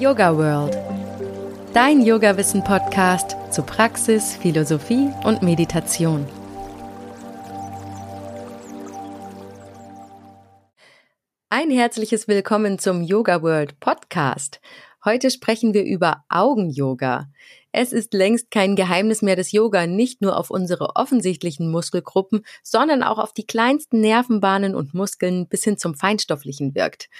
Yoga World. Dein Yoga-Wissen-Podcast zu Praxis, Philosophie und Meditation. Ein herzliches Willkommen zum Yoga World Podcast. Heute sprechen wir über Augen-Yoga. Es ist längst kein Geheimnis mehr, dass Yoga nicht nur auf unsere offensichtlichen Muskelgruppen, sondern auch auf die kleinsten Nervenbahnen und Muskeln bis hin zum Feinstofflichen wirkt.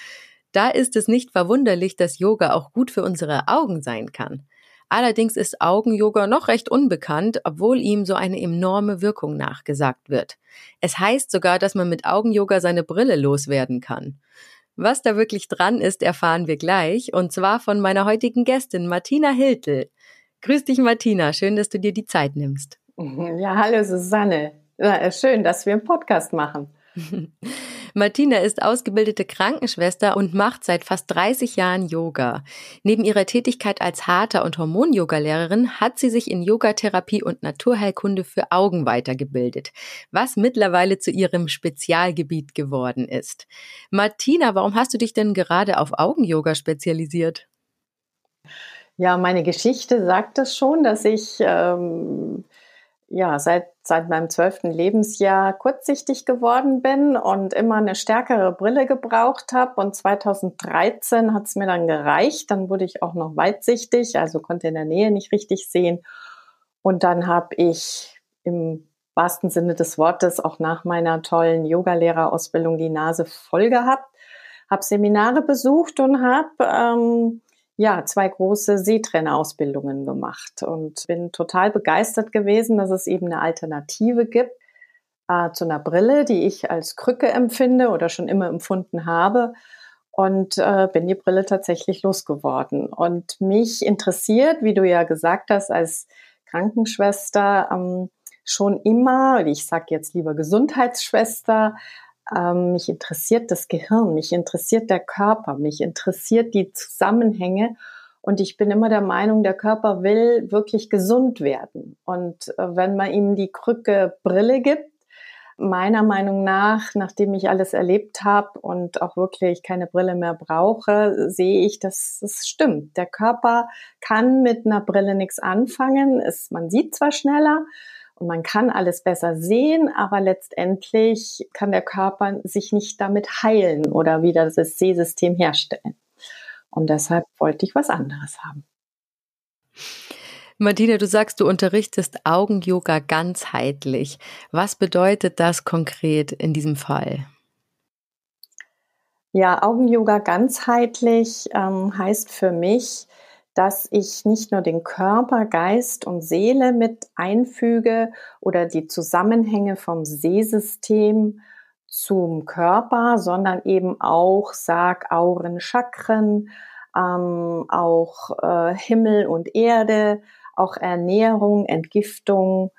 Da ist es nicht verwunderlich, dass Yoga auch gut für unsere Augen sein kann. Allerdings ist Augen-Yoga noch recht unbekannt, obwohl ihm so eine enorme Wirkung nachgesagt wird. Es heißt sogar, dass man mit Augen-Yoga seine Brille loswerden kann. Was da wirklich dran ist, erfahren wir gleich, und zwar von meiner heutigen Gästin Martina Hiltel. Grüß dich, Martina. Schön, dass du dir die Zeit nimmst. Ja, hallo, Susanne. Schön, dass wir einen Podcast machen. Martina ist ausgebildete Krankenschwester und macht seit fast 30 Jahren Yoga. Neben ihrer Tätigkeit als Hatha- und Hormon-Yoga-Lehrerin hat sie sich in Yogatherapie und Naturheilkunde für Augen weitergebildet, was mittlerweile zu ihrem Spezialgebiet geworden ist. Martina, warum hast du dich denn gerade auf Augen-Yoga spezialisiert? Ja, meine Geschichte sagt es schon, dass ich ähm, ja seit seit meinem zwölften Lebensjahr kurzsichtig geworden bin und immer eine stärkere Brille gebraucht habe. Und 2013 hat es mir dann gereicht. Dann wurde ich auch noch weitsichtig, also konnte in der Nähe nicht richtig sehen. Und dann habe ich im wahrsten Sinne des Wortes auch nach meiner tollen Yogalehrerausbildung die Nase voll gehabt, habe Seminare besucht und habe ähm, ja, zwei große Seetrainerausbildungen gemacht und bin total begeistert gewesen, dass es eben eine Alternative gibt äh, zu einer Brille, die ich als Krücke empfinde oder schon immer empfunden habe und äh, bin die Brille tatsächlich losgeworden. Und mich interessiert, wie du ja gesagt hast, als Krankenschwester ähm, schon immer, ich sage jetzt lieber Gesundheitsschwester, ähm, mich interessiert das Gehirn, mich interessiert der Körper, mich interessiert die Zusammenhänge. Und ich bin immer der Meinung, der Körper will wirklich gesund werden. Und äh, wenn man ihm die Krücke Brille gibt, meiner Meinung nach, nachdem ich alles erlebt habe und auch wirklich keine Brille mehr brauche, sehe ich, dass es stimmt. Der Körper kann mit einer Brille nichts anfangen. Es, man sieht zwar schneller, und man kann alles besser sehen, aber letztendlich kann der Körper sich nicht damit heilen oder wieder das Sehsystem herstellen. Und deshalb wollte ich was anderes haben. Martina, du sagst, du unterrichtest Augen-Yoga ganzheitlich. Was bedeutet das konkret in diesem Fall? Ja, Augen-Yoga ganzheitlich ähm, heißt für mich, dass ich nicht nur den Körper, Geist und Seele mit einfüge oder die Zusammenhänge vom Sehsystem zum Körper, sondern eben auch sag Auren, Chakren, ähm, auch äh, Himmel und Erde, auch Ernährung, Entgiftung,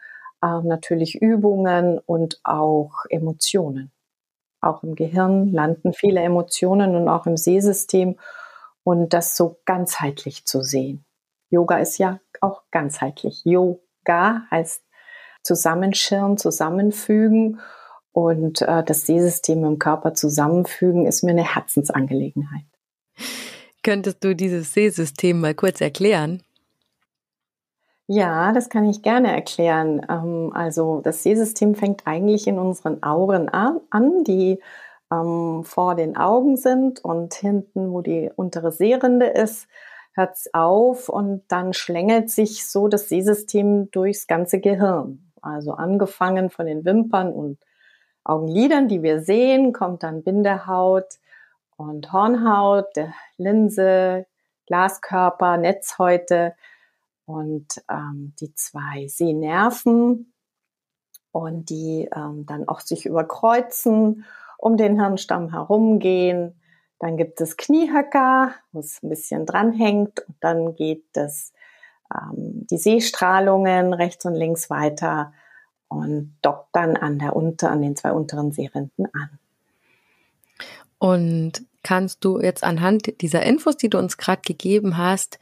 äh, natürlich Übungen und auch Emotionen. Auch im Gehirn landen viele Emotionen und auch im Sehsystem und das so ganzheitlich zu sehen. Yoga ist ja auch ganzheitlich. Yoga heißt zusammenschirren, zusammenfügen und äh, das Sehsystem im Körper zusammenfügen ist mir eine Herzensangelegenheit. Könntest du dieses Sehsystem mal kurz erklären? Ja, das kann ich gerne erklären. Ähm, also das Sehsystem fängt eigentlich in unseren Auren an, die ähm, vor den Augen sind und hinten, wo die untere Sehrinde ist, hört es auf und dann schlängelt sich so das Sehsystem durchs ganze Gehirn. Also angefangen von den Wimpern und Augenlidern, die wir sehen, kommt dann Bindehaut und Hornhaut, Linse, Glaskörper, Netzhäute und ähm, die zwei Sehnerven und die ähm, dann auch sich überkreuzen um den Hirnstamm herumgehen. Dann gibt es Kniehöcker, wo es ein bisschen dranhängt. Und dann geht es ähm, die Sehstrahlungen rechts und links weiter und dockt dann an der unter, an den zwei unteren Sehrinden an. Und kannst du jetzt anhand dieser Infos, die du uns gerade gegeben hast,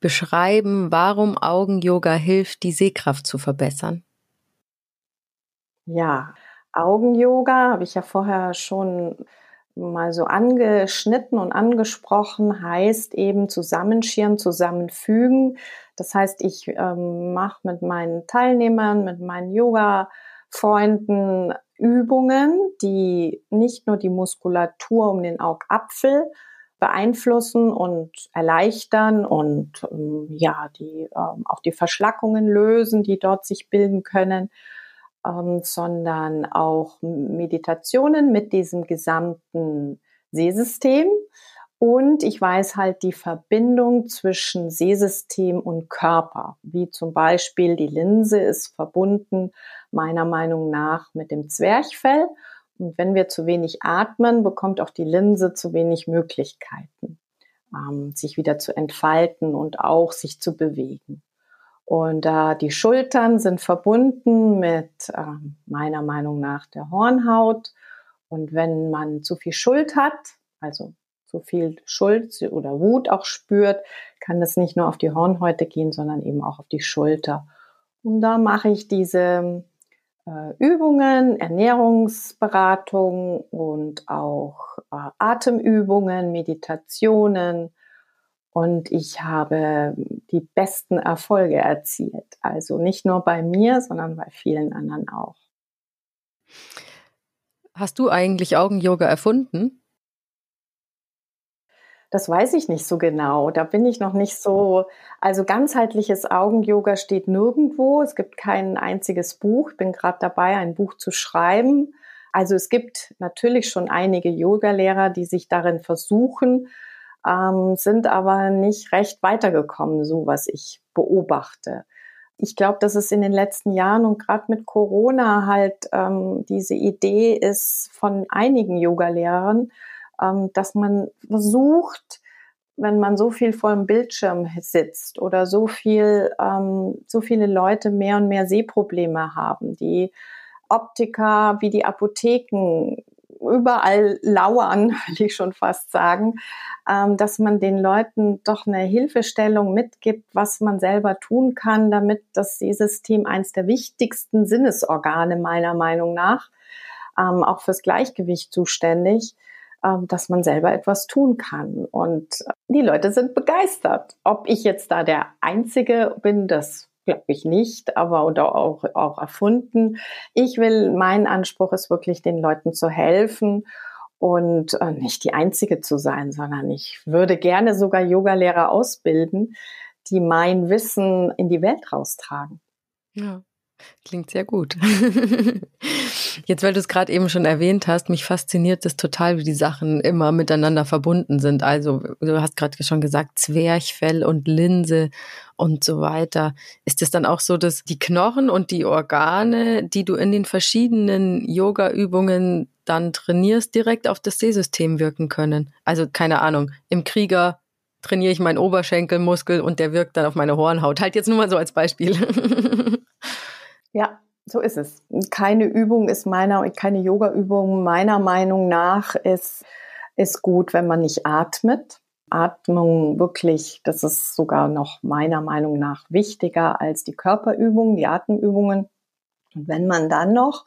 beschreiben, warum Augen-Yoga hilft, die Sehkraft zu verbessern? Ja, Augen-Yoga habe ich ja vorher schon mal so angeschnitten und angesprochen, heißt eben zusammenschirren, zusammenfügen. Das heißt, ich ähm, mache mit meinen Teilnehmern, mit meinen Yoga-Freunden Übungen, die nicht nur die Muskulatur um den Augapfel beeinflussen und erleichtern und ähm, ja, die ähm, auch die Verschlackungen lösen, die dort sich bilden können, ähm, sondern auch Meditationen mit diesem gesamten Sehsystem. Und ich weiß halt die Verbindung zwischen Sehsystem und Körper, wie zum Beispiel die Linse ist verbunden meiner Meinung nach mit dem Zwerchfell. Und wenn wir zu wenig atmen, bekommt auch die Linse zu wenig Möglichkeiten, ähm, sich wieder zu entfalten und auch sich zu bewegen. Und äh, die Schultern sind verbunden mit äh, meiner Meinung nach der Hornhaut. Und wenn man zu viel Schuld hat, also zu viel Schuld oder Wut auch spürt, kann das nicht nur auf die Hornhäute gehen, sondern eben auch auf die Schulter. Und da mache ich diese äh, Übungen, Ernährungsberatung und auch äh, Atemübungen, Meditationen, und ich habe die besten Erfolge erzielt. Also nicht nur bei mir, sondern bei vielen anderen auch. Hast du eigentlich Augen-Yoga erfunden? Das weiß ich nicht so genau. Da bin ich noch nicht so. Also ganzheitliches Augen-Yoga steht nirgendwo. Es gibt kein einziges Buch. Ich bin gerade dabei, ein Buch zu schreiben. Also es gibt natürlich schon einige Yoga-Lehrer, die sich darin versuchen, ähm, sind aber nicht recht weitergekommen, so was ich beobachte. Ich glaube, dass es in den letzten Jahren und gerade mit Corona halt ähm, diese Idee ist von einigen Yogalehrern, ähm, dass man versucht, wenn man so viel vor dem Bildschirm sitzt oder so viel, ähm, so viele Leute mehr und mehr Sehprobleme haben, die Optiker wie die Apotheken überall lauern, will ich schon fast sagen, ähm, dass man den Leuten doch eine Hilfestellung mitgibt, was man selber tun kann, damit das Sehsystem eines der wichtigsten Sinnesorgane meiner Meinung nach, ähm, auch fürs Gleichgewicht zuständig, ähm, dass man selber etwas tun kann. Und die Leute sind begeistert. Ob ich jetzt da der Einzige bin, das glaube ich nicht, aber oder auch, auch erfunden. Ich will, mein Anspruch ist wirklich, den Leuten zu helfen und äh, nicht die Einzige zu sein, sondern ich würde gerne sogar Yogalehrer ausbilden, die mein Wissen in die Welt raustragen. Ja, klingt sehr gut. Jetzt, weil du es gerade eben schon erwähnt hast, mich fasziniert es total, wie die Sachen immer miteinander verbunden sind. Also, du hast gerade schon gesagt, Zwerchfell und Linse und so weiter. Ist es dann auch so, dass die Knochen und die Organe, die du in den verschiedenen Yoga-Übungen dann trainierst, direkt auf das Sehsystem wirken können? Also, keine Ahnung, im Krieger trainiere ich meinen Oberschenkelmuskel und der wirkt dann auf meine Hornhaut. Halt jetzt nur mal so als Beispiel. ja, so ist es. Keine Übung ist meiner, keine Yoga-Übung meiner Meinung nach ist, ist gut, wenn man nicht atmet. Atmung wirklich, das ist sogar noch meiner Meinung nach wichtiger als die Körperübungen, die Atemübungen. Und wenn man dann noch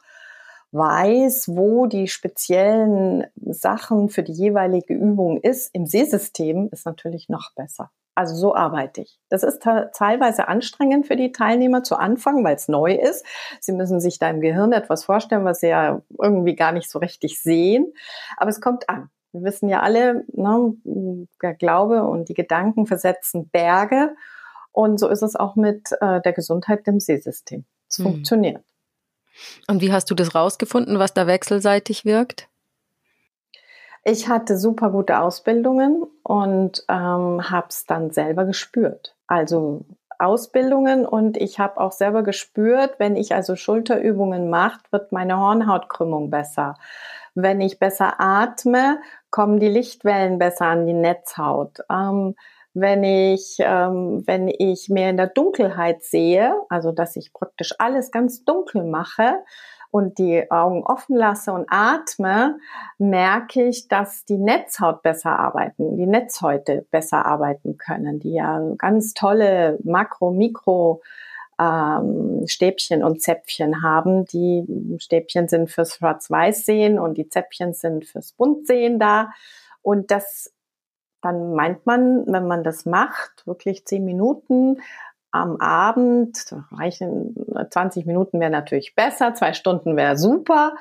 weiß, wo die speziellen Sachen für die jeweilige Übung ist im Sehsystem, ist natürlich noch besser. Also so arbeite ich. Das ist teilweise anstrengend für die Teilnehmer zu Anfang, weil es neu ist. Sie müssen sich da im Gehirn etwas vorstellen, was sie ja irgendwie gar nicht so richtig sehen. Aber es kommt an. Wir wissen ja alle, ne, der Glaube und die Gedanken versetzen Berge. Und so ist es auch mit äh, der Gesundheit im Sehsystem. Es hm. funktioniert. Und wie hast du das rausgefunden, was da wechselseitig wirkt? Ich hatte super gute Ausbildungen und ähm, habe es dann selber gespürt. Also Ausbildungen und ich habe auch selber gespürt, wenn ich also Schulterübungen mache, wird meine Hornhautkrümmung besser. Wenn ich besser atme, kommen die Lichtwellen besser an die Netzhaut. Ähm, wenn ich, ähm, wenn ich mehr in der Dunkelheit sehe, also dass ich praktisch alles ganz dunkel mache, und die Augen offen lasse und atme, merke ich, dass die Netzhaut besser arbeiten, die Netzhäute besser arbeiten können, die ja ganz tolle Makro-, Mikro- ähm, Stäbchen und Zäpfchen haben. Die Stäbchen sind fürs Schwarz-Weiß-Sehen und die Zäpfchen sind fürs Buntsehen da. Und das, dann meint man, wenn man das macht, wirklich zehn Minuten am Abend, reichen 20 Minuten wäre natürlich besser, zwei Stunden wäre super.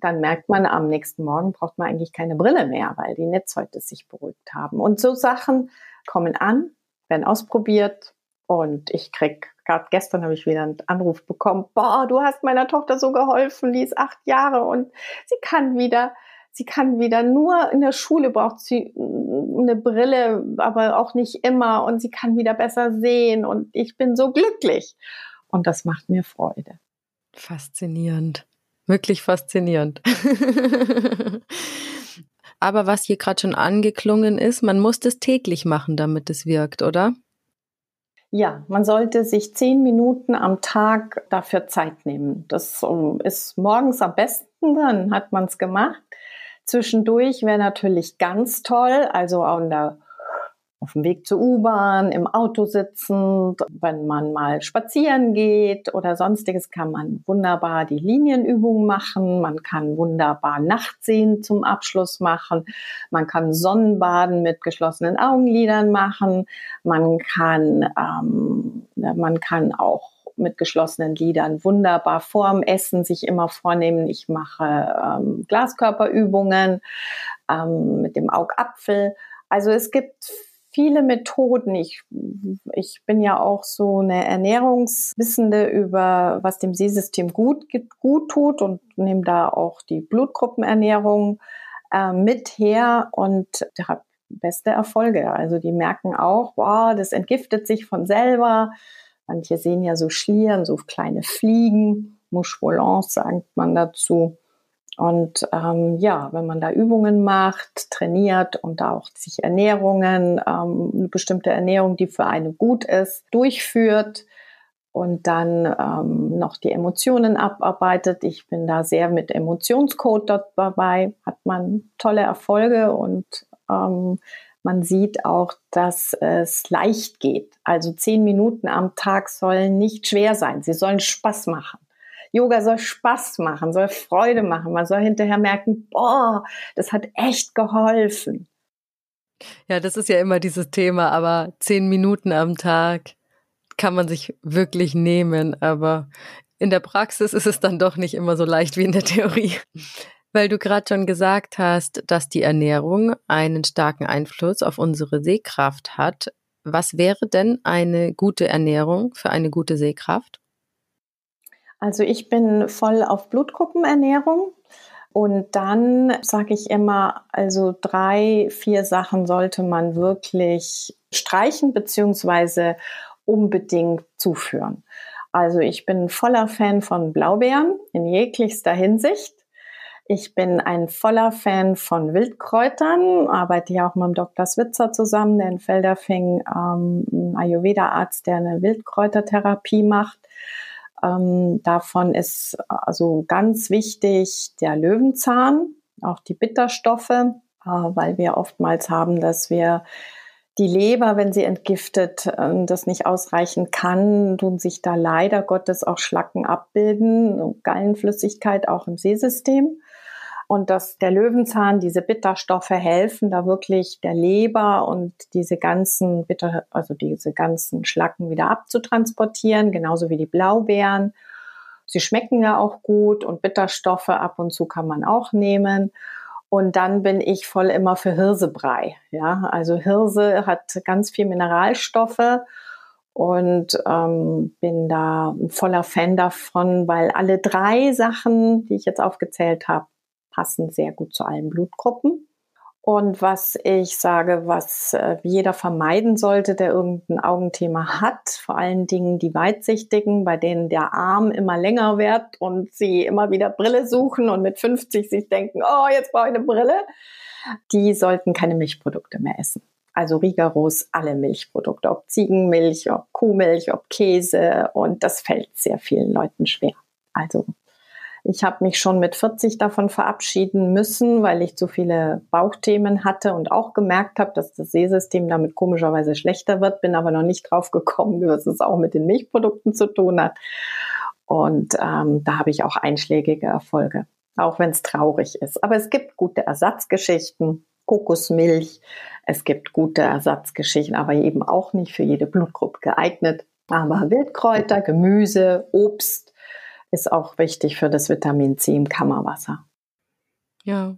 Dann merkt man, am nächsten Morgen braucht man eigentlich keine Brille mehr, weil die Netzhäute sich beruhigt haben. Und so Sachen kommen an, werden ausprobiert und ich krieg gerade gestern habe ich wieder einen Anruf bekommen, boah, du hast meiner Tochter so geholfen, die ist acht Jahre und sie kann wieder, sie kann wieder nur in der Schule braucht sie eine Brille, aber auch nicht immer und sie kann wieder besser sehen und ich bin so glücklich. Und das macht mir Freude. Faszinierend. Wirklich faszinierend. aber was hier gerade schon angeklungen ist, man muss das täglich machen, damit es wirkt, oder? Ja, man sollte sich zehn Minuten am Tag dafür Zeit nehmen. Das ist morgens am besten, dann hat man es gemacht. Zwischendurch wäre natürlich ganz toll, also an der auf dem Weg zur U-Bahn, im Auto sitzend, wenn man mal spazieren geht oder sonstiges, kann man wunderbar die Linienübung machen. Man kann wunderbar Nachtsehen zum Abschluss machen. Man kann Sonnenbaden mit geschlossenen Augenlidern machen. Man kann, ähm, man kann auch mit geschlossenen Lidern wunderbar vorm Essen sich immer vornehmen. Ich mache ähm, Glaskörperübungen ähm, mit dem Augapfel. Also es gibt viele Methoden. Ich, ich bin ja auch so eine Ernährungswissende über, was dem Sehsystem gut, gut tut und nehme da auch die Blutgruppenernährung äh, mit her und habe beste Erfolge. Also die merken auch, wow, das entgiftet sich von selber. Manche sehen ja so Schlieren, so kleine Fliegen, Mouche volants sagt man dazu. Und ähm, ja, wenn man da Übungen macht, trainiert und da auch sich Ernährungen, ähm, eine bestimmte Ernährung, die für einen gut ist, durchführt und dann ähm, noch die Emotionen abarbeitet. Ich bin da sehr mit Emotionscode dort dabei, hat man tolle Erfolge und ähm, man sieht auch, dass es leicht geht. Also zehn Minuten am Tag sollen nicht schwer sein. Sie sollen Spaß machen. Yoga soll Spaß machen, soll Freude machen. Man soll hinterher merken, boah, das hat echt geholfen. Ja, das ist ja immer dieses Thema, aber zehn Minuten am Tag kann man sich wirklich nehmen, aber in der Praxis ist es dann doch nicht immer so leicht wie in der Theorie. Weil du gerade schon gesagt hast, dass die Ernährung einen starken Einfluss auf unsere Sehkraft hat. Was wäre denn eine gute Ernährung für eine gute Sehkraft? Also ich bin voll auf Blutgruppenernährung. Und dann sage ich immer, also drei, vier Sachen sollte man wirklich streichen beziehungsweise unbedingt zuführen. Also ich bin voller Fan von Blaubeeren in jeglichster Hinsicht. Ich bin ein voller Fan von Wildkräutern, arbeite ja auch mit dem Dr. Switzer zusammen, der in Felderfing ähm, Ayurveda-Arzt, der eine Wildkräutertherapie macht. Ähm, davon ist also ganz wichtig der Löwenzahn, auch die Bitterstoffe, äh, weil wir oftmals haben, dass wir die Leber, wenn sie entgiftet, äh, das nicht ausreichen kann, tun sich da leider Gottes auch Schlacken abbilden, Gallenflüssigkeit auch im Seesystem und dass der Löwenzahn, diese Bitterstoffe helfen, da wirklich der Leber und diese ganzen Bitter, also diese ganzen Schlacken wieder abzutransportieren, genauso wie die Blaubeeren. Sie schmecken ja auch gut und Bitterstoffe ab und zu kann man auch nehmen. Und dann bin ich voll immer für Hirsebrei. Ja, also Hirse hat ganz viel Mineralstoffe und ähm, bin da ein voller Fan davon, weil alle drei Sachen, die ich jetzt aufgezählt habe, passen sehr gut zu allen Blutgruppen. Und was ich sage, was äh, jeder vermeiden sollte, der irgendein Augenthema hat, vor allen Dingen die Weitsichtigen, bei denen der Arm immer länger wird und sie immer wieder Brille suchen und mit 50 sich denken, oh, jetzt brauche ich eine Brille, die sollten keine Milchprodukte mehr essen. Also rigoros alle Milchprodukte, ob Ziegenmilch, ob Kuhmilch, ob Käse und das fällt sehr vielen Leuten schwer. Also Ich habe mich schon mit 40 davon verabschieden müssen, weil ich zu viele Bauchthemen hatte und auch gemerkt habe, dass das Sehsystem damit komischerweise schlechter wird, bin aber noch nicht drauf gekommen, dass es auch mit den Milchprodukten zu tun hat. Und ähm, da habe ich auch einschlägige Erfolge, auch wenn es traurig ist. Aber es gibt gute Ersatzgeschichten, Kokosmilch, es gibt gute Ersatzgeschichten, aber eben auch nicht für jede Blutgruppe geeignet. Aber Wildkräuter, Gemüse, Obst, ist auch wichtig für das Vitamin C im Kammerwasser. Ja.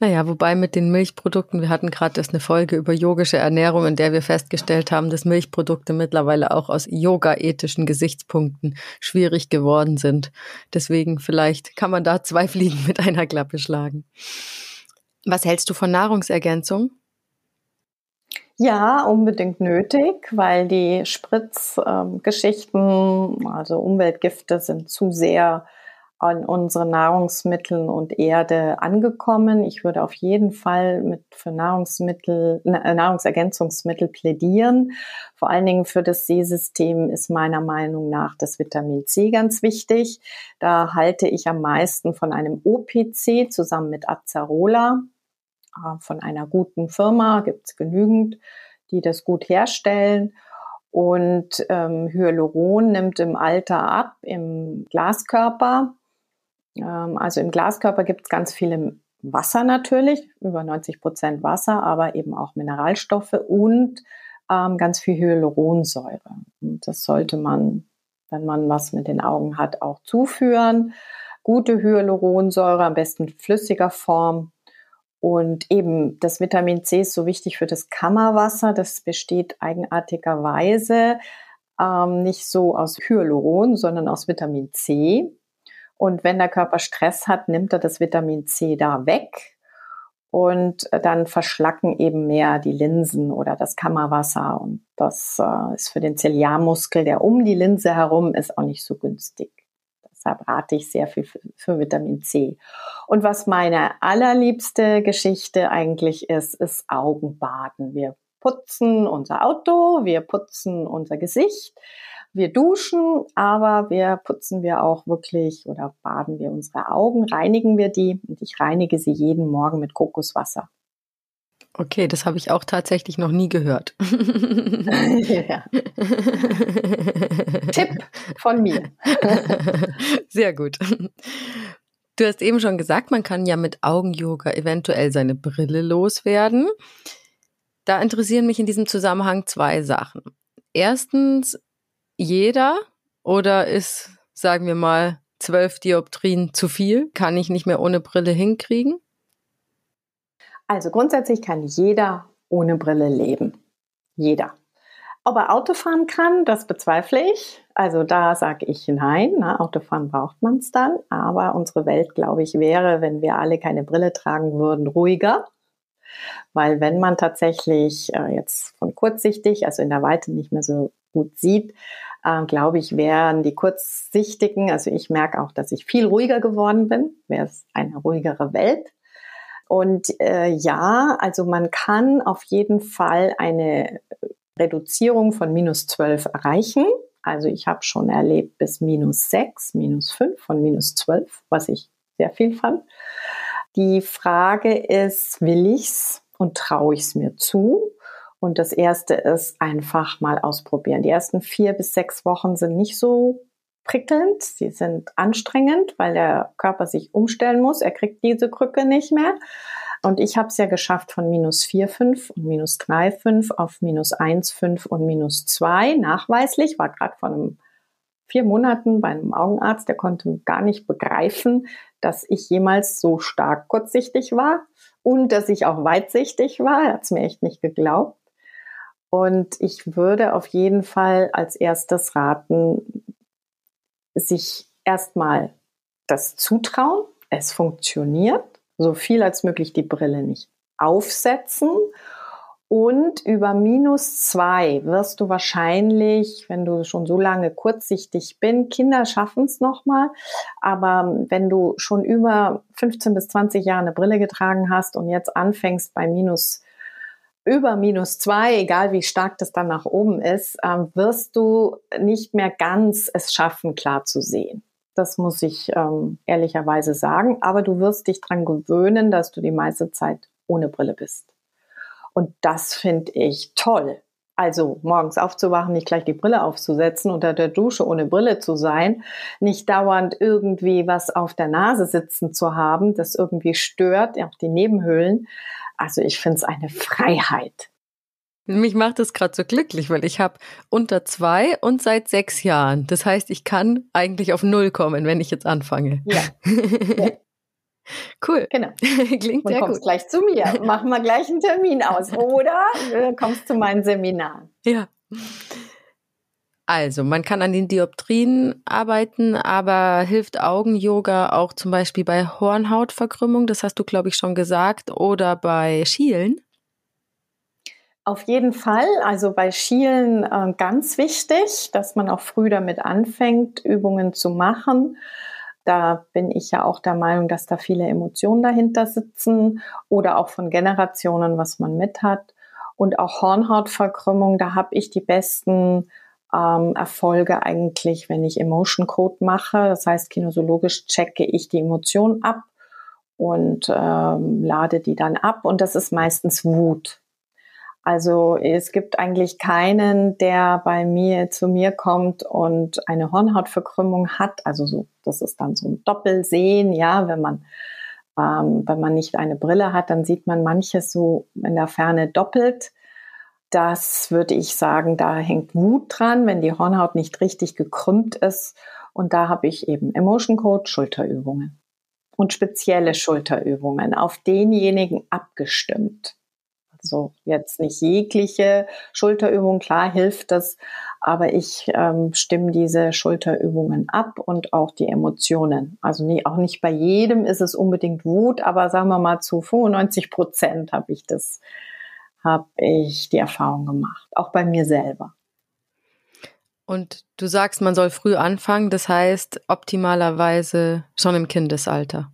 Naja, wobei mit den Milchprodukten, wir hatten gerade erst eine Folge über yogische Ernährung, in der wir festgestellt haben, dass Milchprodukte mittlerweile auch aus yoga-ethischen Gesichtspunkten schwierig geworden sind. Deswegen vielleicht kann man da zwei Fliegen mit einer Klappe schlagen. Was hältst du von Nahrungsergänzung? Ja, unbedingt nötig, weil die Spritzgeschichten, also Umweltgifte, sind zu sehr an unsere Nahrungsmitteln und Erde angekommen. Ich würde auf jeden Fall mit für Nahrungsmittel, äh, Nahrungsergänzungsmittel plädieren. Vor allen Dingen für das Seesystem ist meiner Meinung nach das Vitamin C ganz wichtig. Da halte ich am meisten von einem OPC zusammen mit Acerola. Äh, von einer guten Firma, gibt es genügend, die das gut herstellen. Und ähm, Hyaluron nimmt im Alter ab im Glaskörper. Ähm, also im Glaskörper gibt es ganz viele Wasser natürlich, über 90 Prozent Wasser, aber eben auch Mineralstoffe und ähm, ganz viel Hyaluronsäure. Und das sollte man, wenn man was mit den Augen hat, auch zuführen. Gute Hyaluronsäure, am besten flüssiger Form, und eben das Vitamin C ist so wichtig für das Kammerwasser. Das besteht eigenartigerweise ähm, nicht so aus Hyaluron, sondern aus Vitamin C. Und wenn der Körper Stress hat, nimmt er das Vitamin C da weg. Und dann verschlacken eben mehr die Linsen oder das Kammerwasser. Und das äh, ist für den Ziliarmuskel, der um die Linse herum ist, auch nicht so günstig. Deshalb rate ich sehr viel für, für Vitamin C. Und was meine allerliebste Geschichte eigentlich ist, ist Augenbaden. Wir putzen unser Auto, wir putzen unser Gesicht, wir duschen, aber wir putzen wir auch wirklich oder baden wir unsere Augen, reinigen wir die und ich reinige sie jeden Morgen mit Kokoswasser. Okay, das habe ich auch tatsächlich noch nie gehört. Tipp von mir. Sehr gut. Du hast eben schon gesagt, man kann ja mit Augen-Yoga eventuell seine Brille loswerden. Da interessieren mich in diesem Zusammenhang zwei Sachen. Erstens, jeder oder ist, sagen wir mal, zwölf Dioptrien zu viel? Kann ich nicht mehr ohne Brille hinkriegen? Also grundsätzlich kann jeder ohne Brille leben. Jeder. Ob er Auto fahren kann, das bezweifle ich. Also da sage ich nein. Na, Autofahren braucht man es dann. Aber unsere Welt, glaube ich, wäre, wenn wir alle keine Brille tragen würden, ruhiger. Weil wenn man tatsächlich äh, jetzt von kurzsichtig, also in der Weite nicht mehr so gut sieht, äh, glaube ich, wären die kurzsichtigen, also ich merke auch, dass ich viel ruhiger geworden bin, wäre es eine ruhigere Welt. Und äh, ja, also man kann auf jeden Fall eine Reduzierung von minus 12 erreichen. Also ich habe schon erlebt bis minus 6, minus 5 von minus 12, was ich sehr viel fand. Die Frage ist, will ich's und traue ich es mir zu? Und das erste ist einfach mal ausprobieren. Die ersten vier bis sechs Wochen sind nicht so prickelnd, sie sind anstrengend, weil der Körper sich umstellen muss. Er kriegt diese Krücke nicht mehr. Und ich habe es ja geschafft von minus 4,5 und minus 3,5 auf minus 1,5 und minus 2 nachweislich. War gerade vor einem vier Monaten bei einem Augenarzt, der konnte gar nicht begreifen, dass ich jemals so stark kurzsichtig war und dass ich auch weitsichtig war. Er hat es mir echt nicht geglaubt. Und ich würde auf jeden Fall als erstes raten, sich erstmal das zutrauen, es funktioniert, so viel als möglich die Brille nicht aufsetzen. Und über minus zwei wirst du wahrscheinlich, wenn du schon so lange kurzsichtig bist, Kinder schaffen es nochmal, aber wenn du schon über 15 bis 20 Jahre eine Brille getragen hast und jetzt anfängst bei minus über minus zwei, egal wie stark das dann nach oben ist, ähm, wirst du nicht mehr ganz es schaffen, klar zu sehen. Das muss ich ähm, ehrlicherweise sagen. Aber du wirst dich dran gewöhnen, dass du die meiste Zeit ohne Brille bist. Und das finde ich toll. Also morgens aufzuwachen, nicht gleich die Brille aufzusetzen, unter der Dusche ohne Brille zu sein, nicht dauernd irgendwie was auf der Nase sitzen zu haben, das irgendwie stört, auch die Nebenhöhlen. Also ich finde es eine Freiheit. Mich macht es gerade so glücklich, weil ich habe unter zwei und seit sechs Jahren. Das heißt, ich kann eigentlich auf null kommen, wenn ich jetzt anfange. Ja. ja. Cool. Genau. Klingt Und sehr kommst gut. gleich zu mir. Machen wir gleich einen Termin aus. Oder du kommst zu meinen Seminaren. Ja. Also, man kann an den Dioptrien arbeiten, aber hilft Augen-Yoga auch zum Beispiel bei Hornhautverkrümmung, das hast du, glaube ich, schon gesagt, oder bei Schielen? Auf jeden Fall, also bei Schielen äh, ganz wichtig, dass man auch früh damit anfängt, Übungen zu machen. Da bin ich ja auch der Meinung, dass da viele Emotionen dahinter sitzen oder auch von Generationen, was man mit hat. Und auch Hornhautverkrümmung, da habe ich die besten ähm, Erfolge eigentlich, wenn ich Emotion Code mache. Das heißt, kinesiologisch checke ich die Emotion ab und ähm, lade die dann ab. Und das ist meistens Wut. Also es gibt eigentlich keinen, der bei mir zu mir kommt und eine Hornhautverkrümmung hat. Also so, das ist dann so ein Doppelsehen, ja, wenn man ähm, wenn man nicht eine Brille hat, dann sieht man manches so in der Ferne doppelt. Das würde ich sagen, da hängt Wut dran, wenn die Hornhaut nicht richtig gekrümmt ist. Und da habe ich eben Emotion Code, Schulterübungen und spezielle Schulterübungen auf denjenigen abgestimmt. Also jetzt nicht jegliche Schulterübung, klar hilft das, aber ich ähm, stimme diese Schulterübungen ab und auch die Emotionen. Also nie, auch nicht bei jedem ist es unbedingt Wut, aber sagen wir mal zu 95 Prozent habe ich das, habe ich die Erfahrung gemacht, auch bei mir selber. Und du sagst, man soll früh anfangen, das heißt optimalerweise schon im Kindesalter.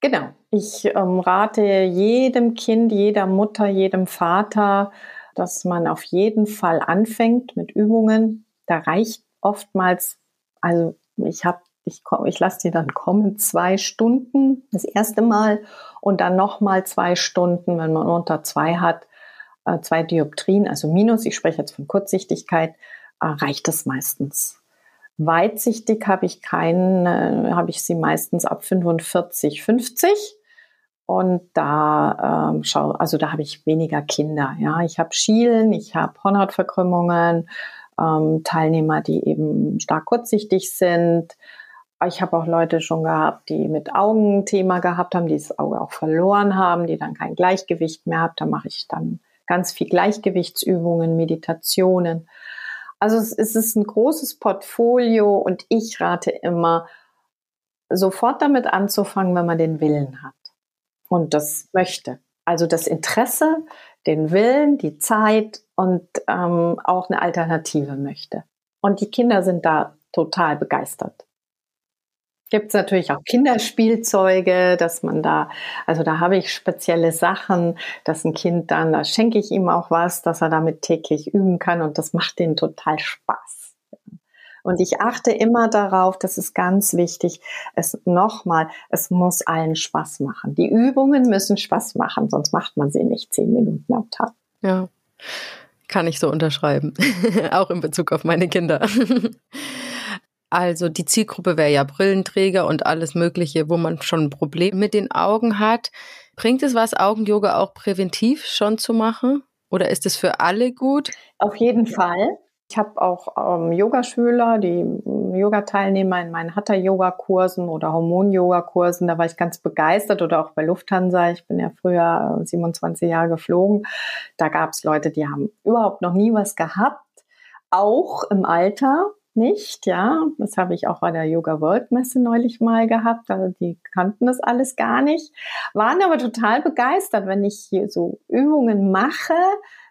Genau. Ich ähm, rate jedem Kind, jeder Mutter, jedem Vater, dass man auf jeden Fall anfängt mit Übungen. Da reicht oftmals, also ich habe, ich, ich lasse die dann kommen, zwei Stunden das erste Mal und dann nochmal zwei Stunden, wenn man unter zwei hat, äh, zwei Dioptrien, also Minus, ich spreche jetzt von Kurzsichtigkeit, äh, reicht das meistens. Weitsichtig habe ich keinen, habe ich sie meistens ab 45, 50. Und da ähm, schau, also da habe ich weniger Kinder. Ja, ich habe Schielen, ich habe Hornhautverkrümmungen, ähm, Teilnehmer, die eben stark kurzsichtig sind. Ich habe auch Leute schon gehabt, die mit Augenthema gehabt haben, die das Auge auch verloren haben, die dann kein Gleichgewicht mehr haben. Da mache ich dann ganz viel Gleichgewichtsübungen, Meditationen. Also es, es ist ein großes Portfolio und ich rate immer, sofort damit anzufangen, wenn man den Willen hat und das möchte. Also das Interesse, den Willen, die Zeit und ähm, auch eine Alternative möchte. Und die Kinder sind da total begeistert. Gibt es natürlich auch Kinderspielzeuge, dass man da, also da habe ich spezielle Sachen, dass ein Kind dann, da schenke ich ihm auch was, dass er damit täglich üben kann und das macht denen total Spaß. Und ich achte immer darauf, das ist ganz wichtig, es nochmal, es muss allen Spaß machen. Die Übungen müssen Spaß machen, sonst macht man sie nicht zehn Minuten am Tag. Ja, kann ich so unterschreiben. auch in Bezug auf meine Kinder. Also die Zielgruppe wäre ja Brillenträger und alles Mögliche, wo man schon ein Problem mit den Augen hat. Bringt es was, Augen-Yoga auch präventiv schon zu machen? Oder ist es für alle gut? Auf jeden Fall. Ich habe auch ähm, Yogaschüler, die Yoga-Teilnehmer in meinen Hatha-Yoga-Kursen oder Hormon-Yoga-Kursen. Da war ich ganz begeistert oder auch bei Lufthansa. Ich bin ja früher 27 Jahre geflogen. Da gab es Leute, die haben überhaupt noch nie was gehabt. Auch im Alter nicht, ja. Das habe ich auch bei der Yoga World Messe neulich mal gehabt. Also die kannten das alles gar nicht, waren aber total begeistert, wenn ich hier so Übungen mache.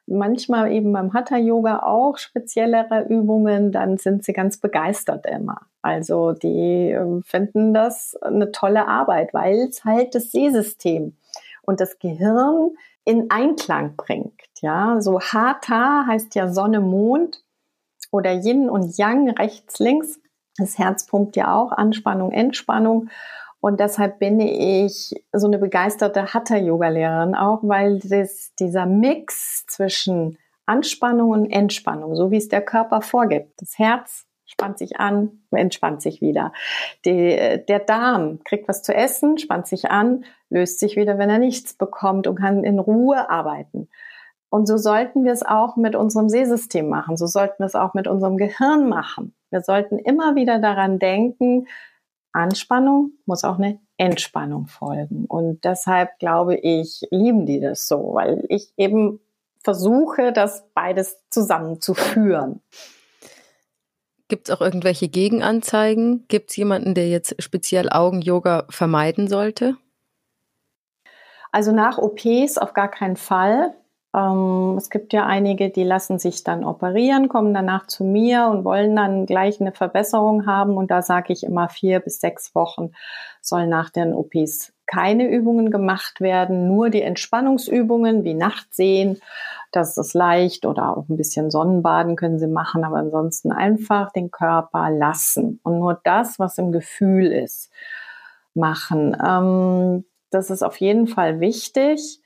Manchmal eben beim Hatha Yoga auch speziellere Übungen, dann sind sie ganz begeistert immer. Also die äh, finden das eine tolle Arbeit, weil es halt das Sehsystem und das Gehirn in Einklang bringt. Ja, so Hatha heißt ja Sonne, Mond oder Yin und Yang rechts, links. Das Herz pumpt ja auch Anspannung, Entspannung. Und deshalb bin ich so eine begeisterte Hatha-Yoga-Lehrerin auch, weil das, dieser Mix zwischen Anspannung und Entspannung, so wie es der Körper vorgibt. Das Herz spannt sich an, entspannt sich wieder. Die, der Darm kriegt was zu essen, spannt sich an, löst sich wieder, wenn er nichts bekommt und kann in Ruhe arbeiten. Und so sollten wir es auch mit unserem Sehsystem machen. So sollten wir es auch mit unserem Gehirn machen. Wir sollten immer wieder daran denken, Anspannung muss auch eine Entspannung folgen. Und deshalb glaube ich, lieben die das so, weil ich eben versuche, das beides zusammenzuführen. Gibt es auch irgendwelche Gegenanzeigen? Gibt es jemanden, der jetzt speziell Augen-Yoga vermeiden sollte? Also nach OPs auf gar keinen Fall. Ähm, es gibt ja einige, die lassen sich dann operieren, kommen danach zu mir und wollen dann gleich eine Verbesserung haben. Und da sage ich immer, vier bis sechs Wochen sollen nach den OPs keine Übungen gemacht werden, nur die Entspannungsübungen wie Nachtsehen. Das ist leicht oder auch ein bisschen Sonnenbaden können Sie machen, aber ansonsten einfach den Körper lassen und nur das, was im Gefühl ist, machen. Ähm, das ist auf jeden Fall wichtig.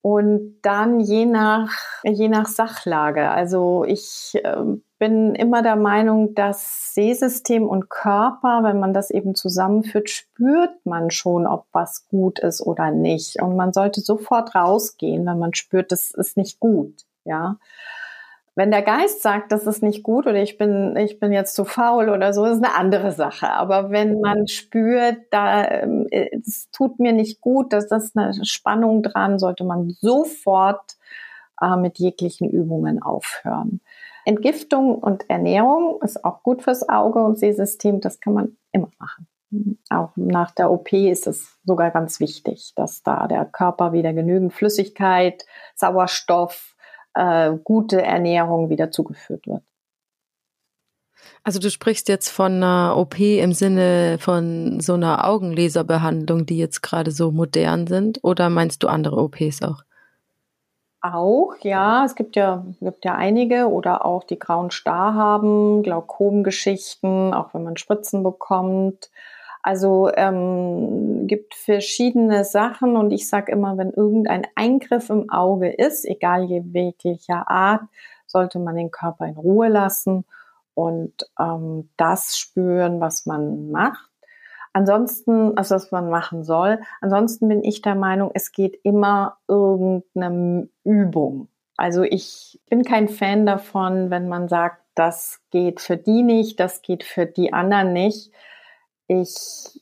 Und dann je nach, je nach Sachlage. Also ich äh, bin immer der Meinung, dass Sehsystem und Körper, wenn man das eben zusammenführt, spürt man schon, ob was gut ist oder nicht. Und man sollte sofort rausgehen, wenn man spürt, das ist nicht gut. Ja. Wenn der Geist sagt, das ist nicht gut oder ich bin, ich bin jetzt zu faul oder so, ist eine andere Sache. Aber wenn man spürt, da, ähm, es tut mir nicht gut, dass das eine Spannung dran, sollte man sofort äh, mit jeglichen Übungen aufhören. Entgiftung und Ernährung ist auch gut fürs Auge und Sehsystem. Das kann man immer machen. Auch nach der OP ist es sogar ganz wichtig, dass da der Körper wieder genügend Flüssigkeit, Sauerstoff, äh, gute Ernährung wieder zugeführt wird. Also du sprichst jetzt von einer OP im Sinne von so einer Augenlaserbehandlung, die jetzt gerade so modern sind, oder meinst du andere OPs auch? Auch, ja, es gibt ja, gibt ja einige oder auch die grauen Star haben, Glaukomgeschichten, auch wenn man Spritzen bekommt. Also ähm, gibt verschiedene Sachen und ich sage immer, wenn irgendein Eingriff im Auge ist, egal jeglicher Art, sollte man den Körper in Ruhe lassen und ähm, das spüren, was man macht. Ansonsten, also was man machen soll. Ansonsten bin ich der Meinung, es geht immer irgendeine Übung. Also ich bin kein Fan davon, wenn man sagt, das geht für die nicht, das geht für die anderen nicht ich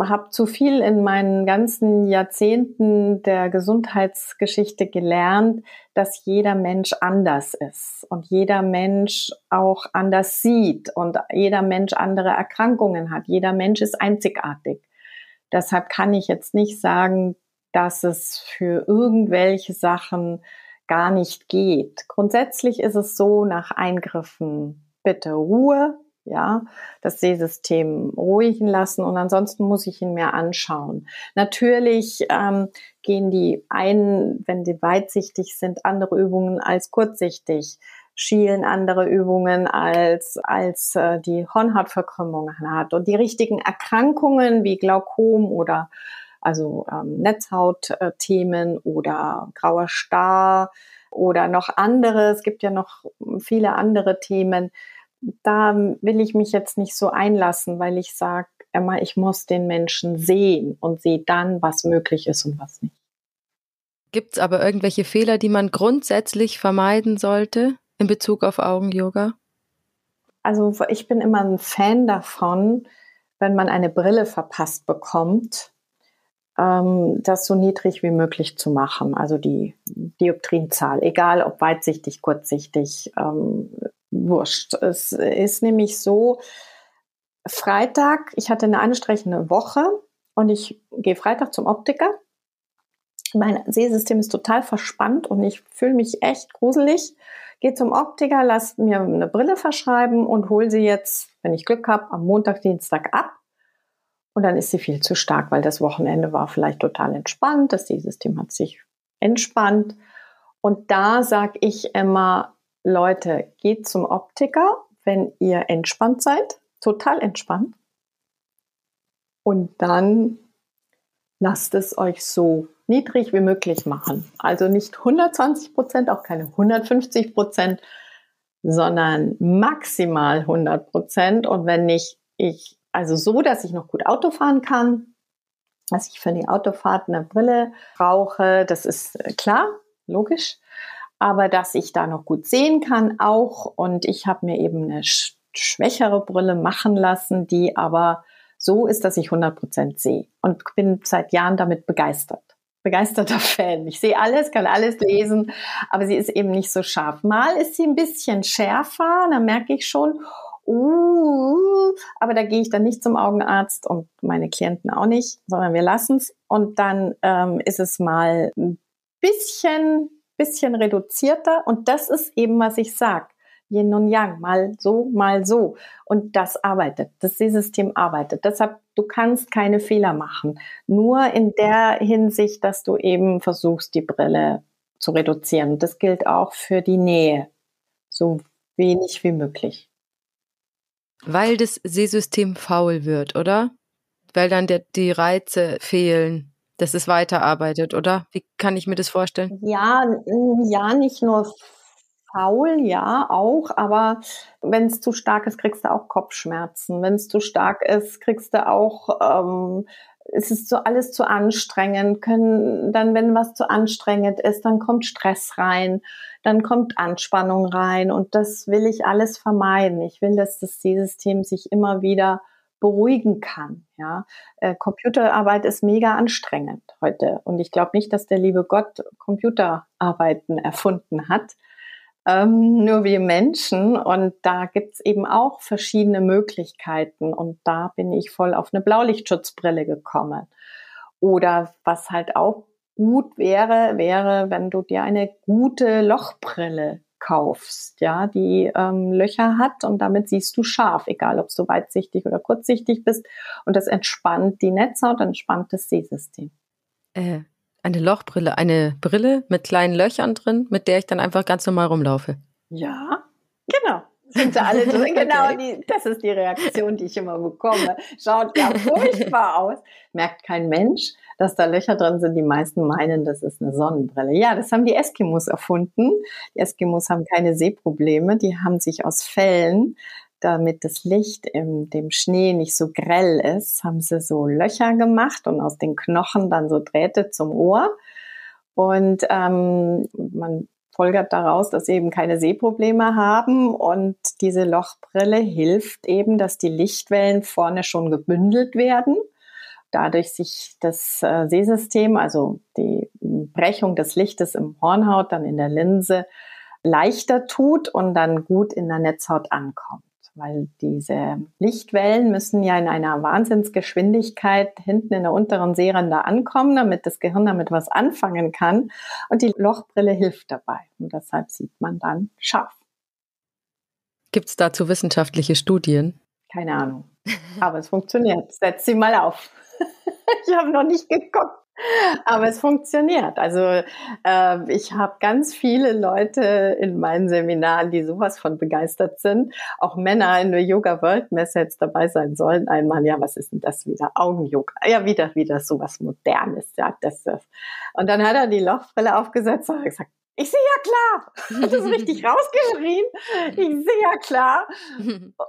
habe zu viel in meinen ganzen Jahrzehnten der Gesundheitsgeschichte gelernt, dass jeder Mensch anders ist und jeder Mensch auch anders sieht und jeder Mensch andere Erkrankungen hat. Jeder Mensch ist einzigartig. Deshalb kann ich jetzt nicht sagen, dass es für irgendwelche Sachen gar nicht geht. Grundsätzlich ist es so, nach Eingriffen bitte Ruhe, ja, das Sehsystem ruhigen lassen und ansonsten muss ich ihn mir anschauen. Natürlich ähm, gehen die einen, wenn die weitsichtig sind, andere Übungen als kurzsichtig, schielen andere Übungen als als äh, die Hornhautverkrümmung hat und die richtigen Erkrankungen wie Glaukom oder also ähm, Netzhautthemen oder grauer Star oder noch andere. Es gibt ja noch viele andere Themen da will ich mich jetzt nicht so einlassen, weil ich sage immer, ich muss den Menschen sehen und sehe dann, was möglich ist und was nicht. Gibt es aber irgendwelche Fehler, die man grundsätzlich vermeiden sollte in Bezug auf Augen-Yoga? Also ich bin immer ein Fan davon, wenn man eine Brille verpasst bekommt, ähm, das so niedrig wie möglich zu machen. Also die Dioptrienzahl, egal ob weitsichtig, kurzsichtig, ähm, wurscht. Es ist nämlich so, Freitag, ich hatte eine anstrengende Woche und ich gehe Freitag zum Optiker. Mein Sehsystem ist total verspannt und ich fühle mich echt gruselig. Gehe zum Optiker, lass mir eine Brille verschreiben und hole sie jetzt, wenn ich Glück habe, am Montag, Dienstag ab. Und dann ist sie viel zu stark, weil das Wochenende war vielleicht total entspannt. Das Sehsystem hat sich entspannt. Und da sage ich immer, Leute, geht zum Optiker, wenn ihr entspannt seid, total entspannt. Und dann lasst es euch so niedrig wie möglich machen. Also nicht 120 Prozent, auch keine 150 Prozent, sondern maximal 100 Prozent. Und wenn nicht, ich, also so, dass ich noch gut Auto fahren kann, dass ich für die Autofahrt eine Brille brauche, das ist äh, klar, logisch. Aber dass ich da noch gut sehen kann auch. Und ich habe mir eben eine schwächere Brille machen lassen, die aber so ist, dass ich 100 Prozent sehe. Und bin seit Jahren damit begeistert begeisterter Fan. Ich sehe alles, kann alles lesen, aber sie ist eben nicht so scharf. Mal ist sie ein bisschen schärfer, da merke ich schon, uh, aber da gehe ich dann nicht zum Augenarzt und meine Klienten auch nicht, sondern wir lassen es. Und dann ähm, ist es mal ein bisschen, bisschen reduzierter. Und das ist eben, was ich sage. Yin und Yang, mal so, mal so. Und das arbeitet, das Sehsystem arbeitet. Deshalb, du kannst keine Fehler machen. Nur in der Hinsicht, dass du eben versuchst, die Brille zu reduzieren. Das gilt auch für die Nähe. So wenig wie möglich. Weil das Sehsystem faul wird, oder? Weil dann der, die Reize fehlen, dass es weiterarbeitet, oder? Wie kann ich mir das vorstellen? Ja, ja, nicht nur faul, ja, auch, aber wenn es zu stark ist, kriegst du auch Kopfschmerzen. Wenn es zu stark ist, kriegst du auch, ähm, es ist so alles zu anstrengend, können dann, wenn was zu anstrengend ist, dann kommt Stress rein, dann kommt Anspannung rein und das will ich alles vermeiden. Ich will, dass das System sich immer wieder beruhigen kann. Ja, äh, Computerarbeit ist mega anstrengend heute und ich glaube nicht, dass der liebe Gott Computerarbeiten erfunden hat ähm, nur wir Menschen. Und da gibt's eben auch verschiedene Möglichkeiten. Und da bin ich voll auf eine Blaulichtschutzbrille gekommen. Oder was halt auch gut wäre, wäre, wenn du dir eine gute Lochbrille kaufst, ja, die ähm, Löcher hat und damit siehst du scharf, egal ob du weitsichtig oder kurzsichtig bist. Und das entspannt die Netzhaut, entspannt das Sehsystem. Äh, eine Lochbrille, eine Brille mit kleinen Löchern drin, mit der ich dann einfach ganz normal rumlaufe. Ja, genau. Sind sie alle drin? Genau, die, das ist die Reaktion, die ich immer bekomme. Schaut ja furchtbar aus. Merkt kein Mensch, dass da Löcher drin sind. Die meisten meinen, das ist eine Sonnenbrille. Ja, das haben die Eskimos erfunden. Die Eskimos haben keine Sehprobleme. Die haben sich aus Fellen damit das Licht in dem Schnee nicht so grell ist, haben sie so Löcher gemacht und aus den Knochen dann so Drähte zum Ohr. Und ähm, man folgert daraus, dass sie eben keine Sehprobleme haben. Und diese Lochbrille hilft eben, dass die Lichtwellen vorne schon gebündelt werden. Dadurch sich das äh, Sehsystem, also die Brechung des Lichtes im Hornhaut, dann in der Linse, leichter tut und dann gut in der Netzhaut ankommt weil diese Lichtwellen müssen ja in einer Wahnsinnsgeschwindigkeit hinten in der unteren Seerinde ankommen, damit das Gehirn damit was anfangen kann. Und die Lochbrille hilft dabei. Und deshalb sieht man dann scharf. Gibt es dazu wissenschaftliche Studien? Keine Ahnung. Aber es funktioniert. Setz sie mal auf. ich habe noch nicht geguckt. Aber es funktioniert. Also äh, ich habe ganz viele Leute in meinen Seminaren, die sowas von begeistert sind. Auch Männer in der Yoga World Messe jetzt dabei sein sollen. Einmal, ja, was ist denn das wieder? Augen-Yoga. Ja, wieder, wieder sowas Modernes. Ja, das, das. Und dann hat er die Lochbrille aufgesetzt und hat gesagt, ich sehe ja klar. Das richtig rausgeschrien? Ich sehe ja klar.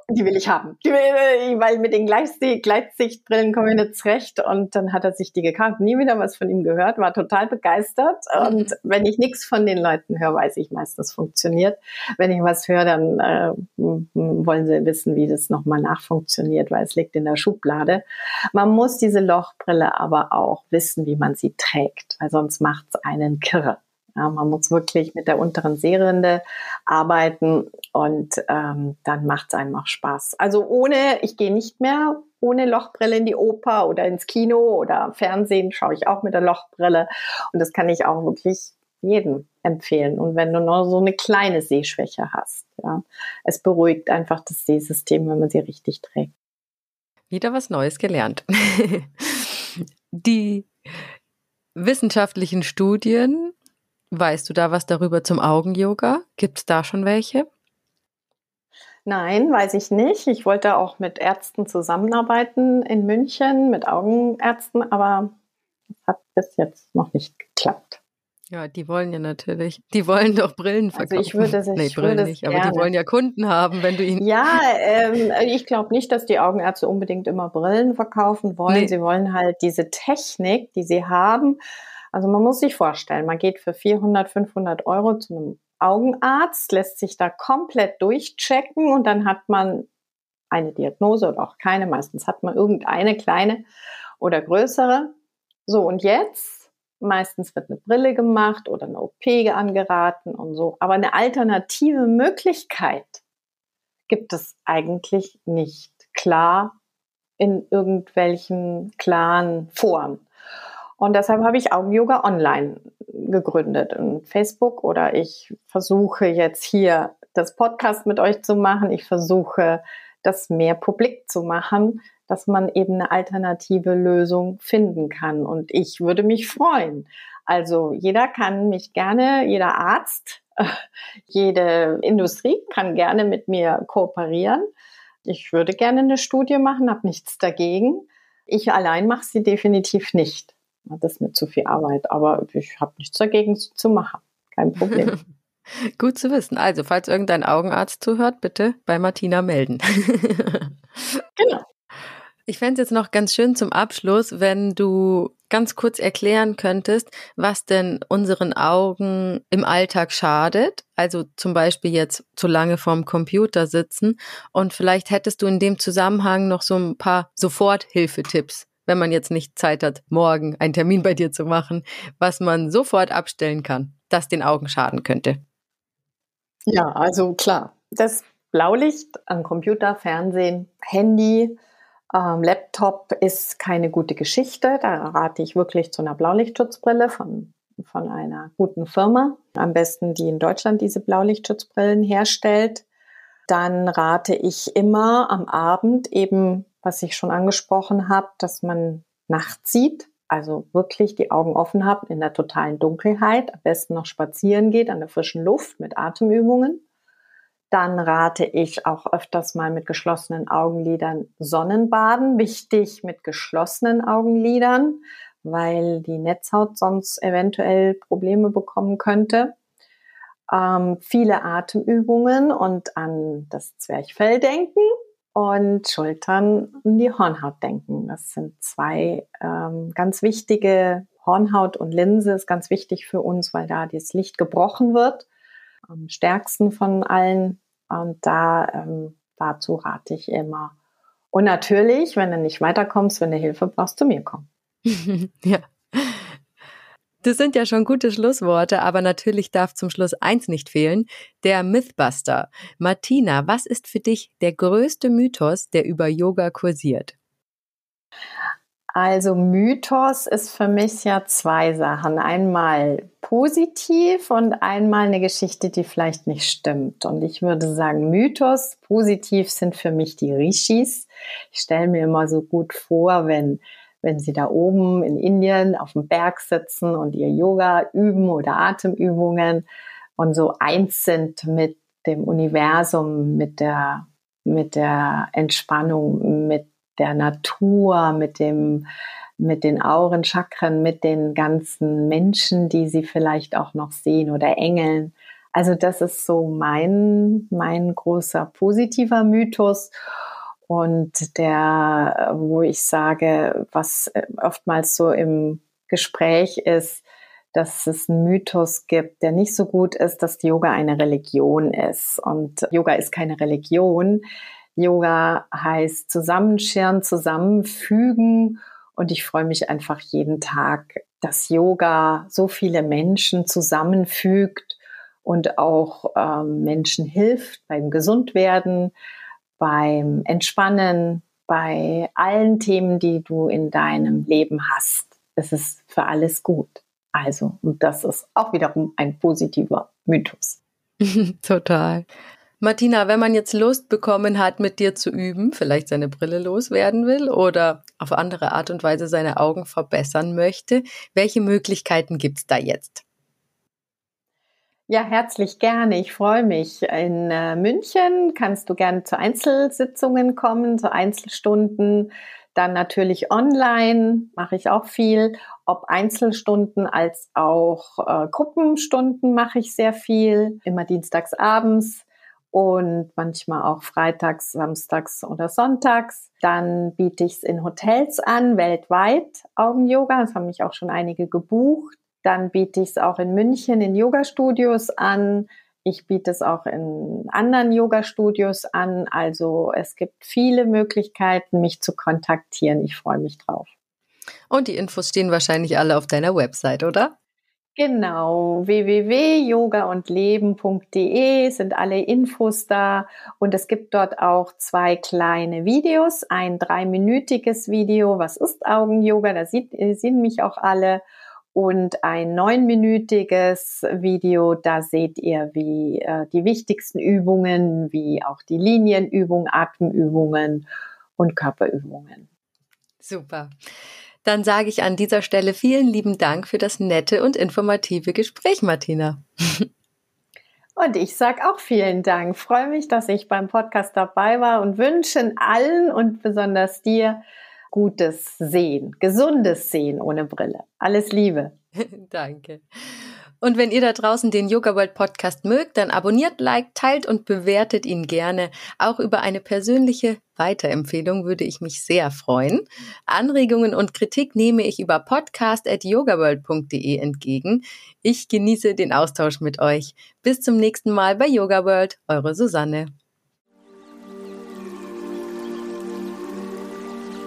Die will ich haben. Die will, weil mit den Gleitsichtbrillen komme ich nicht zurecht. Und dann hat er sich die gekauft, nie wieder was von ihm gehört, war total begeistert. Und wenn ich nichts von den Leuten höre, weiß ich meistens funktioniert. Wenn ich was höre, dann äh, wollen sie wissen, wie das nochmal nachfunktioniert, weil es liegt in der Schublade. Man muss diese Lochbrille aber auch wissen, wie man sie trägt, weil sonst macht es einen kirre. Ja, man muss wirklich mit der unteren Seerinde arbeiten und ähm, dann macht es einem auch Spaß. Also ohne, ich gehe nicht mehr ohne Lochbrille in die Oper oder ins Kino oder Fernsehen schaue ich auch mit der Lochbrille und das kann ich auch wirklich jedem empfehlen. Und wenn du nur so eine kleine Sehschwäche hast, ja, es beruhigt einfach das Sehsystem, wenn man sie richtig trägt. Wieder was Neues gelernt. die wissenschaftlichen Studien Weißt du da was darüber zum Augen-Yoga? Gibt es da schon welche? Nein, weiß ich nicht. Ich wollte auch mit Ärzten zusammenarbeiten in München, mit Augenärzten, aber es hat bis jetzt noch nicht geklappt. Ja, die wollen ja natürlich, die wollen doch Brillen verkaufen. Also ich würde sich, nee, Brillen würde nicht, aber die wollen ja Kunden haben, wenn du ihnen. Ja, ähm, ich glaube nicht, dass die Augenärzte unbedingt immer Brillen verkaufen wollen. Nee. Sie wollen halt diese Technik, die sie haben. Also man muss sich vorstellen, man geht für 400, 500 Euro zu einem Augenarzt, lässt sich da komplett durchchecken und dann hat man eine Diagnose oder auch keine. Meistens hat man irgendeine kleine oder größere. So, und jetzt Meistens wird eine Brille gemacht oder eine OP angeraten und so. Aber eine alternative Möglichkeit gibt es eigentlich nicht klar in irgendwelchen klaren Foren. Und deshalb habe ich Augen-Yoga online gegründet in Facebook oder ich versuche jetzt hier das Podcast mit euch zu machen. Ich versuche das mehr publik zu machen, dass man eben eine alternative Lösung finden kann. Und ich würde mich freuen. Also jeder kann mich gerne, jeder Arzt, jede Industrie kann gerne mit mir kooperieren. Ich würde gerne eine Studie machen, habe nichts dagegen. Ich allein mache sie definitiv nicht. Das ist mir zu viel Arbeit, aber ich habe nichts dagegen, zu machen. Kein Problem. Gut zu wissen. Also, falls irgendein Augenarzt zuhört, bitte bei Martina melden. genau. Ich fände es jetzt noch ganz schön zum Abschluss, wenn du ganz kurz erklären könntest, was denn unseren Augen im Alltag schadet. Also zum Beispiel jetzt zu lange vorm Computer sitzen. Und vielleicht hättest du in dem Zusammenhang noch so ein paar Soforthilfetipps, wenn man jetzt nicht Zeit hat, morgen einen Termin bei dir zu machen, was man sofort abstellen kann, das den Augen schaden könnte. Ja, also klar. Das Blaulicht am Computer, Fernsehen, Handy, ähm, Laptop ist keine gute Geschichte. Da rate ich wirklich zu einer Blaulichtschutzbrille von, von einer guten Firma. Am besten, die in Deutschland diese Blaulichtschutzbrillen herstellt. Dann rate ich immer am Abend eben, was ich schon angesprochen habe, dass man nachts sieht. Also wirklich die Augen offen hat in der totalen Dunkelheit. Am besten noch spazieren geht an der frischen Luft mit Atemübungen. Dann rate ich auch öfters mal mit geschlossenen Augenlidern Sonnenbaden. Wichtig mit geschlossenen Augenlidern, weil die Netzhaut sonst eventuell Probleme bekommen könnte. Ähm, viele Atemübungen und an das Zwerchfell denken und Schultern an die Hornhaut denken. Das sind zwei ähm, ganz wichtige Hornhaut und Linse ist ganz wichtig für uns, weil da das Licht gebrochen wird am stärksten von allen. Und da ähm, dazu rate ich immer. Und natürlich, wenn du nicht weiterkommst, wenn du Hilfe brauchst, zu mir kommen. ja. Das sind ja schon gute Schlussworte, aber natürlich darf zum Schluss eins nicht fehlen, der Mythbuster. Martina, was ist für dich der größte Mythos, der über Yoga kursiert? Also Mythos ist für mich ja zwei Sachen. Einmal positiv und einmal eine Geschichte, die vielleicht nicht stimmt. Und ich würde sagen, Mythos, positiv sind für mich die Rishis. Ich stelle mir immer so gut vor, wenn, wenn sie da oben in Indien auf dem Berg sitzen und ihr Yoga üben oder Atemübungen und so eins sind mit dem Universum, mit der, mit der Entspannung, mit der Natur, mit dem, mit den Aurenchakren, mit den ganzen Menschen, die sie vielleicht auch noch sehen oder Engeln. Also das ist so mein, mein großer positiver Mythos. Und der, wo ich sage, was oftmals so im Gespräch ist, dass es einen Mythos gibt, der nicht so gut ist, dass Yoga eine Religion ist. Und Yoga ist keine Religion. Yoga heißt zusammenscheren, zusammenfügen. Und ich freue mich einfach jeden Tag, dass Yoga so viele Menschen zusammenfügt und auch ähm, Menschen hilft beim Gesundwerden, beim Entspannen, bei allen Themen, die du in deinem Leben hast. Es ist für alles gut. Also, und das ist auch wiederum ein positiver Mythos. Total. Martina, wenn man jetzt Lust bekommen hat, mit dir zu üben, vielleicht seine Brille loswerden will oder auf andere Art und Weise seine Augen verbessern möchte, welche Möglichkeiten gibt es da jetzt? Ja, herzlich gerne. Ich freue mich. In äh, München kannst du gerne zu Einzelsitzungen kommen, zu Einzelstunden. Dann natürlich online mache ich auch viel. Ob Einzelstunden als auch äh, Gruppenstunden mache ich sehr viel. Immer dienstags abends und manchmal auch freitags, samstags oder sonntags. Dann biete ich es in Hotels an, weltweit Augen-Yoga. Das haben mich auch schon einige gebucht. Dann biete ich es auch in München in Yoga-Studios an. Ich biete es auch in anderen Yoga-Studios an. Also es gibt viele Möglichkeiten, mich zu kontaktieren. Ich freue mich drauf. Und die Infos stehen wahrscheinlich alle auf deiner Website, oder? Genau, www.yogaundleben.de sind alle Infos da und es gibt dort auch zwei kleine Videos, ein dreiminütiges Video, was ist Augen-Yoga, da sieht, sehen mich auch alle und ein neunminütiges Video. Da seht ihr, wie äh, die wichtigsten Übungen, wie auch die Linienübungen, Atemübungen und Körperübungen. Super. Dann sage ich an dieser Stelle vielen lieben Dank für das nette und informative Gespräch, Martina. Und ich sage auch vielen Dank. Freue mich, dass ich beim Podcast dabei war und wünschen allen und besonders dir gutes Sehen, gesundes Sehen ohne Brille. Alles Liebe. Danke. Und wenn ihr da draußen den Yoga World Podcast mögt, dann abonniert, liked, teilt und bewertet ihn gerne. Auch über eine persönliche Weiterempfehlung würde ich mich sehr freuen. Anregungen und Kritik nehme ich über podcast.yogaworld.de entgegen. Ich genieße den Austausch mit euch. Bis zum nächsten Mal bei Yoga World. Eure Susanne.